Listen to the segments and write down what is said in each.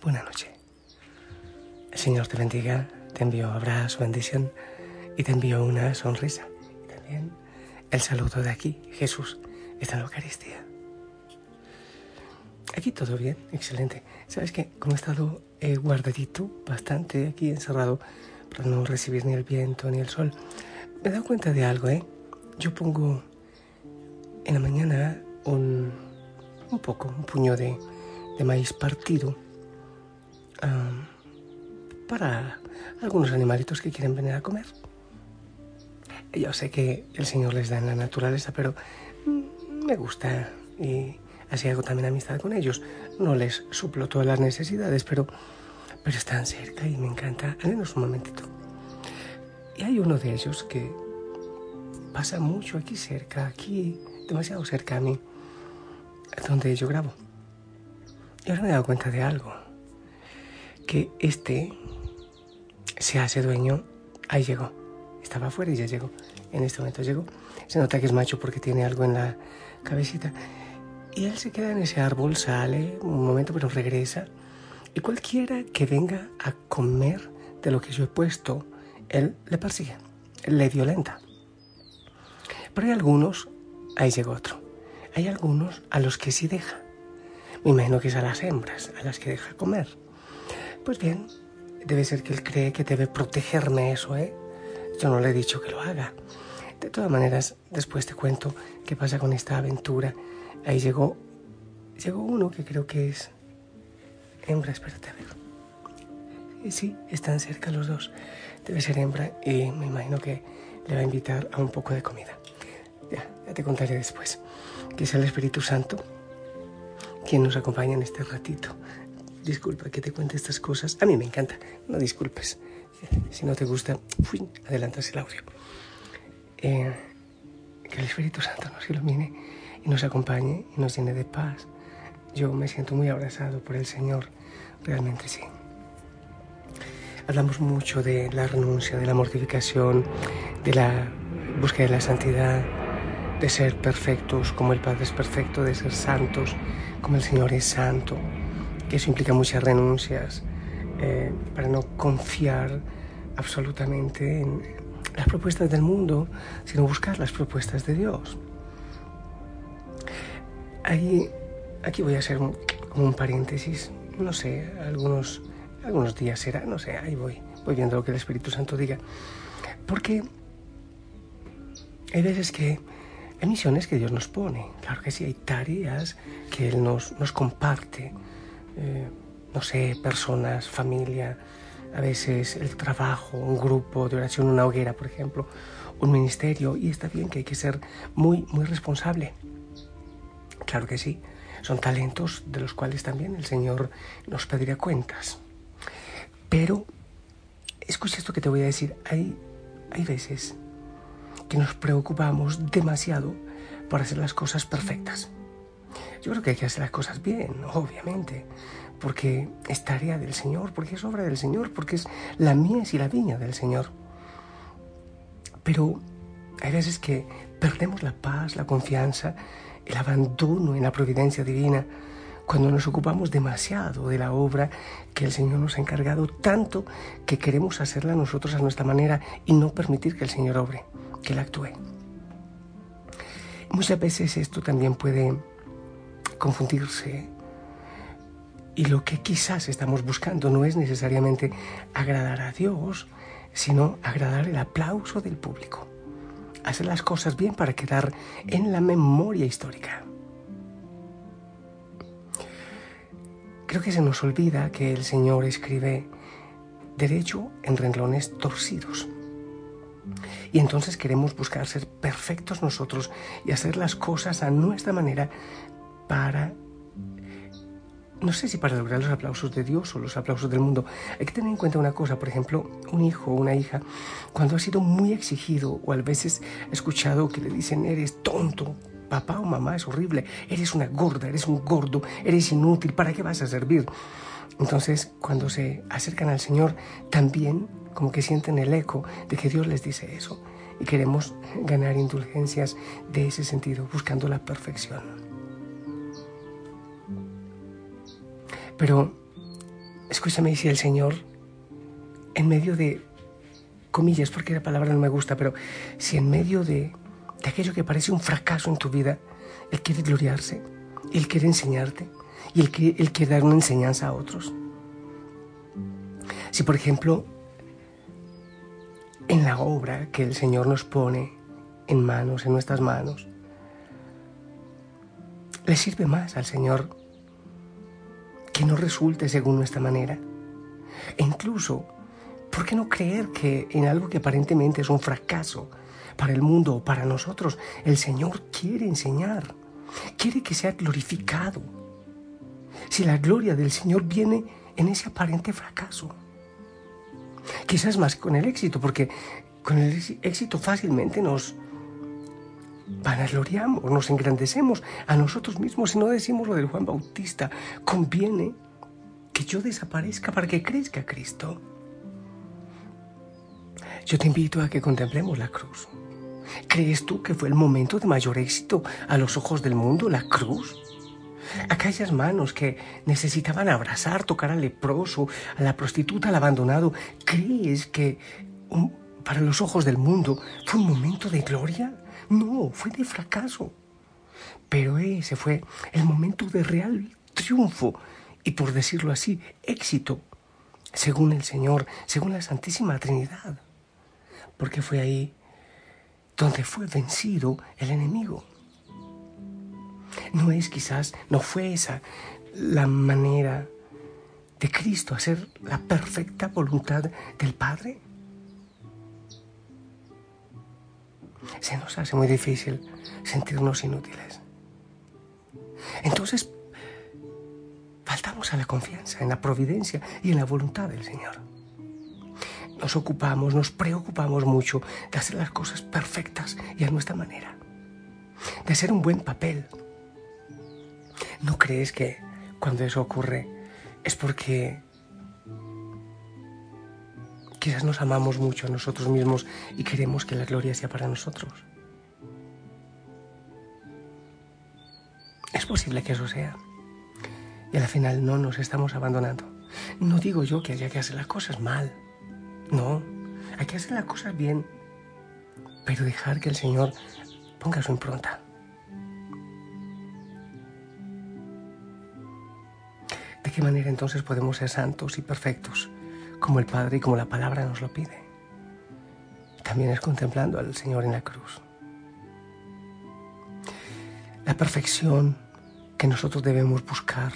Buenas noches. El Señor te bendiga, te envío abrazo, bendición y te envío una sonrisa. Y también el saludo de aquí, Jesús, está en la Eucaristía. Aquí todo bien, excelente. ¿Sabes qué? Como he estado eh, guardadito, bastante aquí encerrado, para no recibir ni el viento ni el sol, me he dado cuenta de algo, ¿eh? Yo pongo en la mañana un, un poco, un puño de, de maíz partido para algunos animalitos que quieren venir a comer. Yo sé que el Señor les da en la naturaleza, pero me gusta y así hago también amistad con ellos. No les suplo todas las necesidades, pero, pero están cerca y me encanta, menos un momentito. Y hay uno de ellos que pasa mucho aquí cerca, aquí, demasiado cerca a mí, donde yo grabo. Y ahora me he dado cuenta de algo, que este se hace dueño, ahí llegó, estaba afuera y ya llegó, en este momento llegó. Se nota que es macho porque tiene algo en la cabecita. Y él se queda en ese árbol, sale un momento, pero regresa. Y cualquiera que venga a comer de lo que yo he puesto, él le persigue, le violenta. Pero hay algunos, ahí llega otro, hay algunos a los que sí deja. Me imagino que es a las hembras, a las que deja comer. Pues bien, debe ser que él cree que debe protegerme eso, ¿eh? Yo no le he dicho que lo haga. De todas maneras, después te cuento qué pasa con esta aventura. Ahí llegó, llegó uno que creo que es hembra, espérate a ver. Sí, están cerca los dos. Debe ser hembra y me imagino que le va a invitar a un poco de comida. Ya, ya te contaré después. Que sea el Espíritu Santo quien nos acompaña en este ratito. Disculpa que te cuente estas cosas. A mí me encanta. No disculpes. Si no te gusta, adelantas el audio. Eh, que el Espíritu Santo nos ilumine y nos acompañe y nos llene de paz. Yo me siento muy abrazado por el Señor. Realmente sí. Hablamos mucho de la renuncia, de la mortificación, de la búsqueda de la santidad, de ser perfectos como el Padre es perfecto, de ser santos como el Señor es santo, eso implica muchas renuncias eh, para no confiar absolutamente en las propuestas del mundo, sino buscar las propuestas de Dios. Ahí, aquí voy a hacer un, un paréntesis, no sé, algunos, algunos días será, no sé, ahí voy, voy viendo lo que el Espíritu Santo diga. Porque hay veces que hay misiones que Dios nos pone, claro que sí, hay tareas que Él nos, nos comparte, eh, no sé, personas, familia, a veces el trabajo, un grupo de oración, una hoguera, por ejemplo, un ministerio, y está bien que hay que ser muy, muy responsable. Claro que sí, son talentos de los cuales también el Señor nos pediría cuentas. Pero, escucha esto que te voy a decir, hay, hay veces que nos preocupamos demasiado por hacer las cosas perfectas. Yo creo que hay que hacer las cosas bien, obviamente, porque es tarea del Señor, porque es obra del Señor, porque es la mies y la viña del Señor. Pero hay veces que perdemos la paz, la confianza, el abandono en la providencia divina cuando nos ocupamos demasiado de la obra que el Señor nos ha encargado, tanto que queremos hacerla nosotros a nuestra manera y no permitir que el Señor obre, que Él actúe. Muchas veces esto también puede confundirse y lo que quizás estamos buscando no es necesariamente agradar a Dios, sino agradar el aplauso del público. Hacer las cosas bien para quedar en la memoria histórica. Creo que se nos olvida que el Señor escribe derecho en renglones torcidos. Y entonces queremos buscar ser perfectos nosotros y hacer las cosas a nuestra manera para, no sé si para lograr los aplausos de Dios o los aplausos del mundo. Hay que tener en cuenta una cosa, por ejemplo, un hijo o una hija, cuando ha sido muy exigido o a veces ha escuchado que le dicen eres tonto, papá o mamá es horrible, eres una gorda, eres un gordo, eres inútil, ¿para qué vas a servir? Entonces, cuando se acercan al Señor, también como que sienten el eco de que Dios les dice eso. Y queremos ganar indulgencias de ese sentido, buscando la perfección. Pero, escúchame si el Señor, en medio de, comillas, porque la palabra no me gusta, pero si en medio de, de aquello que parece un fracaso en tu vida, Él quiere gloriarse, Él quiere enseñarte y Él Él quiere dar una enseñanza a otros. Si, por ejemplo, en la obra que el Señor nos pone en manos, en nuestras manos. Le sirve más al Señor que no resulte según nuestra manera. E incluso, ¿por qué no creer que en algo que aparentemente es un fracaso para el mundo o para nosotros, el Señor quiere enseñar, quiere que sea glorificado? Si la gloria del Señor viene en ese aparente fracaso. Quizás más con el éxito, porque con el éxito fácilmente nos vanagloriamos, nos engrandecemos a nosotros mismos y no decimos lo del Juan Bautista. Conviene que yo desaparezca para que crezca Cristo. Yo te invito a que contemplemos la cruz. ¿Crees tú que fue el momento de mayor éxito a los ojos del mundo, la cruz? aquellas manos que necesitaban abrazar, tocar al leproso, a la prostituta, al abandonado, ¿crees que para los ojos del mundo fue un momento de gloria? No, fue de fracaso. Pero ese fue el momento de real triunfo y, por decirlo así, éxito, según el Señor, según la Santísima Trinidad. Porque fue ahí donde fue vencido el enemigo. No es quizás, no fue esa la manera de Cristo, hacer la perfecta voluntad del Padre. Se nos hace muy difícil sentirnos inútiles. Entonces, faltamos a la confianza en la providencia y en la voluntad del Señor. Nos ocupamos, nos preocupamos mucho de hacer las cosas perfectas y a nuestra manera, de hacer un buen papel, ¿No crees que cuando eso ocurre es porque quizás nos amamos mucho a nosotros mismos y queremos que la gloria sea para nosotros? Es posible que eso sea. Y al final no nos estamos abandonando. No digo yo que haya que hacer las cosas mal. No, hay que hacer las cosas bien. Pero dejar que el Señor ponga su impronta. ¿De qué manera entonces podemos ser santos y perfectos, como el Padre y como la palabra nos lo pide? También es contemplando al Señor en la cruz. La perfección que nosotros debemos buscar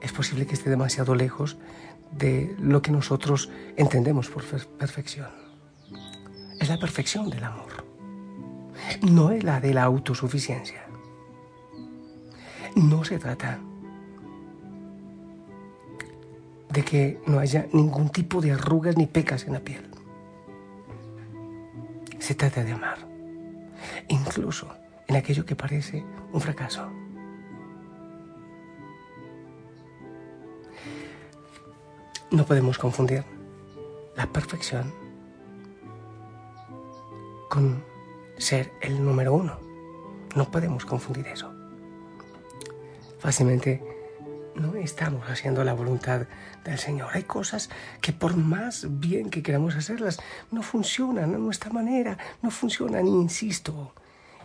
es posible que esté demasiado lejos de lo que nosotros entendemos por perfección. Es la perfección del amor, no es la de la autosuficiencia. No se trata de que no haya ningún tipo de arrugas ni pecas en la piel. Se trata de amar, incluso en aquello que parece un fracaso. No podemos confundir la perfección con ser el número uno. No podemos confundir eso. Fácilmente no estamos haciendo la voluntad del Señor. Hay cosas que por más bien que queramos hacerlas, no funcionan a nuestra manera, no funcionan, insisto.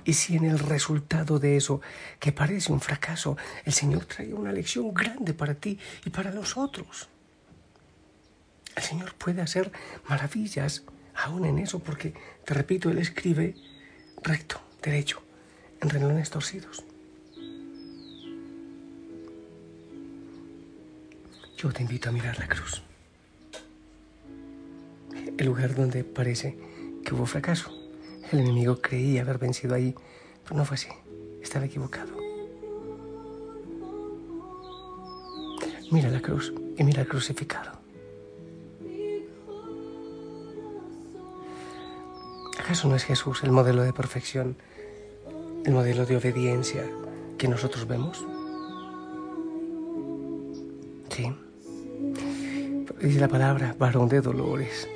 Y si en el resultado de eso, que parece un fracaso, el Señor trae una lección grande para ti y para los otros. El Señor puede hacer maravillas aún en eso, porque, te repito, Él escribe recto, derecho, en renglones torcidos. Yo te invito a mirar la cruz. El lugar donde parece que hubo fracaso. El enemigo creía haber vencido ahí, pero no fue así. Estaba equivocado. Mira la cruz y mira el crucificado. ¿Acaso no es Jesús el modelo de perfección, el modelo de obediencia que nosotros vemos? Sí. Dice la palabra, varón de dolores,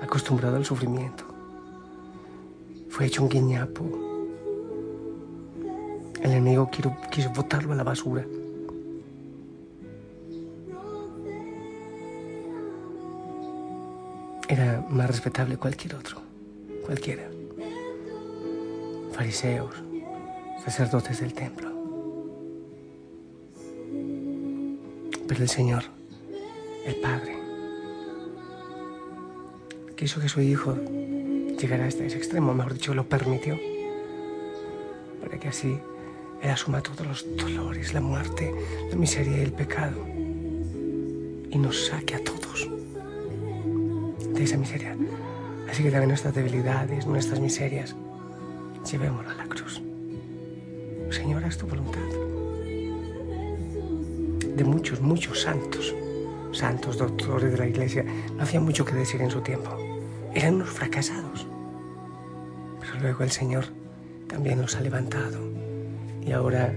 acostumbrado al sufrimiento. Fue hecho un guiñapo. El enemigo quiso, quiso botarlo a la basura. Era más respetable cualquier otro, cualquiera. Fariseos, sacerdotes del templo. Pero el Señor, el Padre, quiso que su Hijo llegara hasta ese extremo, mejor dicho, lo permitió, para que así Él asuma todos los dolores, la muerte, la miseria y el pecado, y nos saque a todos de esa miseria. Así que también nuestras debilidades, nuestras miserias, llevémoslo a la cruz. Señor, haz tu voluntad de muchos, muchos santos, santos doctores de la iglesia, no hacían mucho que decir en su tiempo. Eran unos fracasados. Pero luego el Señor también los ha levantado y ahora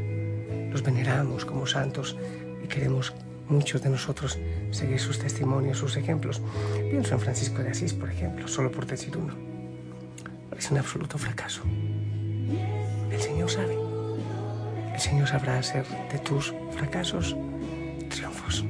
los veneramos como santos y queremos muchos de nosotros seguir sus testimonios, sus ejemplos. Pienso en Francisco de Asís, por ejemplo, solo por decir uno. Es un absoluto fracaso. El Señor sabe. El Señor sabrá hacer de tus fracasos triunfos.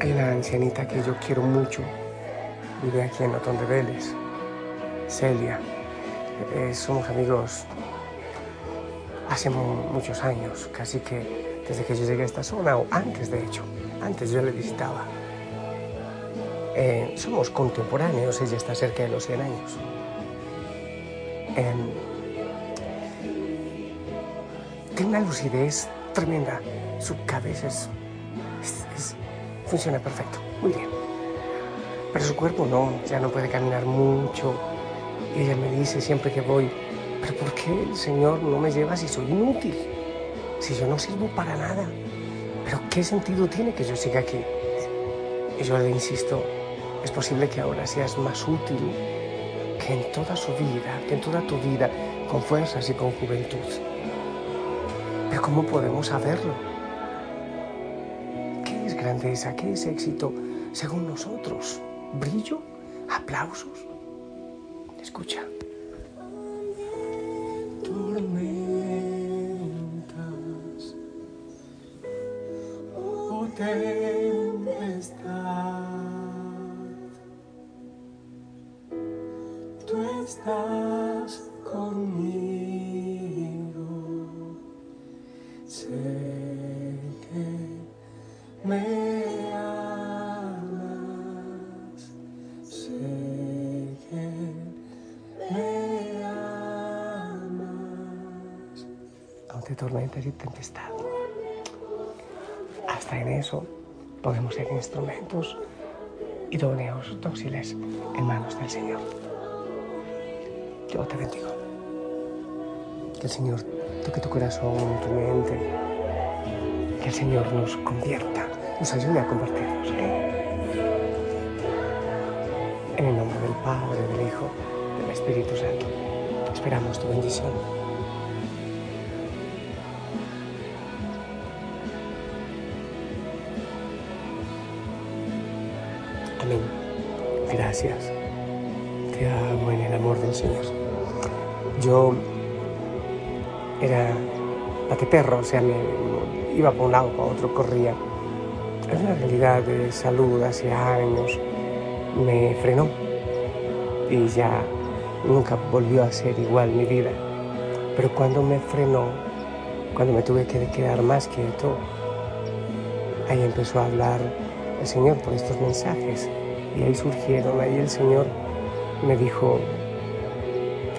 Hay una ancianita que yo quiero mucho, vive aquí en Otón de Vélez, Celia. Eh, somos amigos hace mu- muchos años, casi que desde que yo llegué a esta zona, o antes de hecho, antes yo le visitaba. Eh, somos contemporáneos, ella está cerca de los 100 años. Tiene una lucidez tremenda, su cabeza es, funciona perfecto, muy bien. Pero su cuerpo no, ya no puede caminar mucho. Y ella me dice siempre que voy, pero ¿por qué el Señor no me lleva si soy inútil? Si yo no sirvo para nada. Pero ¿qué sentido tiene que yo siga aquí? Y yo le insisto, es posible que ahora seas más útil que en toda su vida, que en toda tu vida, con fuerzas y con juventud. Pero ¿cómo podemos saberlo? ¿Qué es grandeza? ¿Qué es éxito según nosotros? ¿Brillo? ¿Aplausos? Escucha. Tormentas o tempestad, tú estás conmigo. Sé que me amas, sé que me amas. Ante tormentas y tempestad. Hasta en eso podemos ser instrumentos idóneos, dóciles en manos del Señor. Yo te bendigo. El Señor toque tu corazón, tu mente. Que el Señor nos convierta, nos ayude a convertirnos. ¿eh? En el nombre del Padre, del Hijo, del Espíritu Santo. Esperamos tu bendición. Amén. Gracias. Te amo amor del Señor. Yo era perro, o sea, me, iba por un lado, para otro, corría. Es una realidad de salud hace años me frenó y ya nunca volvió a ser igual mi vida. Pero cuando me frenó, cuando me tuve que quedar más quieto, ahí empezó a hablar el Señor por estos mensajes. Y ahí surgieron, ahí el Señor me dijo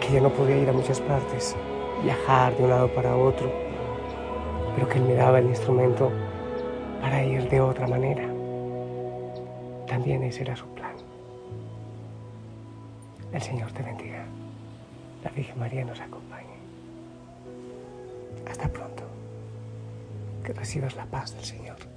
que ya no podía ir a muchas partes, viajar de un lado para otro, pero que Él me daba el instrumento para ir de otra manera. También ese era su plan. El Señor te bendiga. La Virgen María nos acompañe. Hasta pronto. Que recibas la paz del Señor.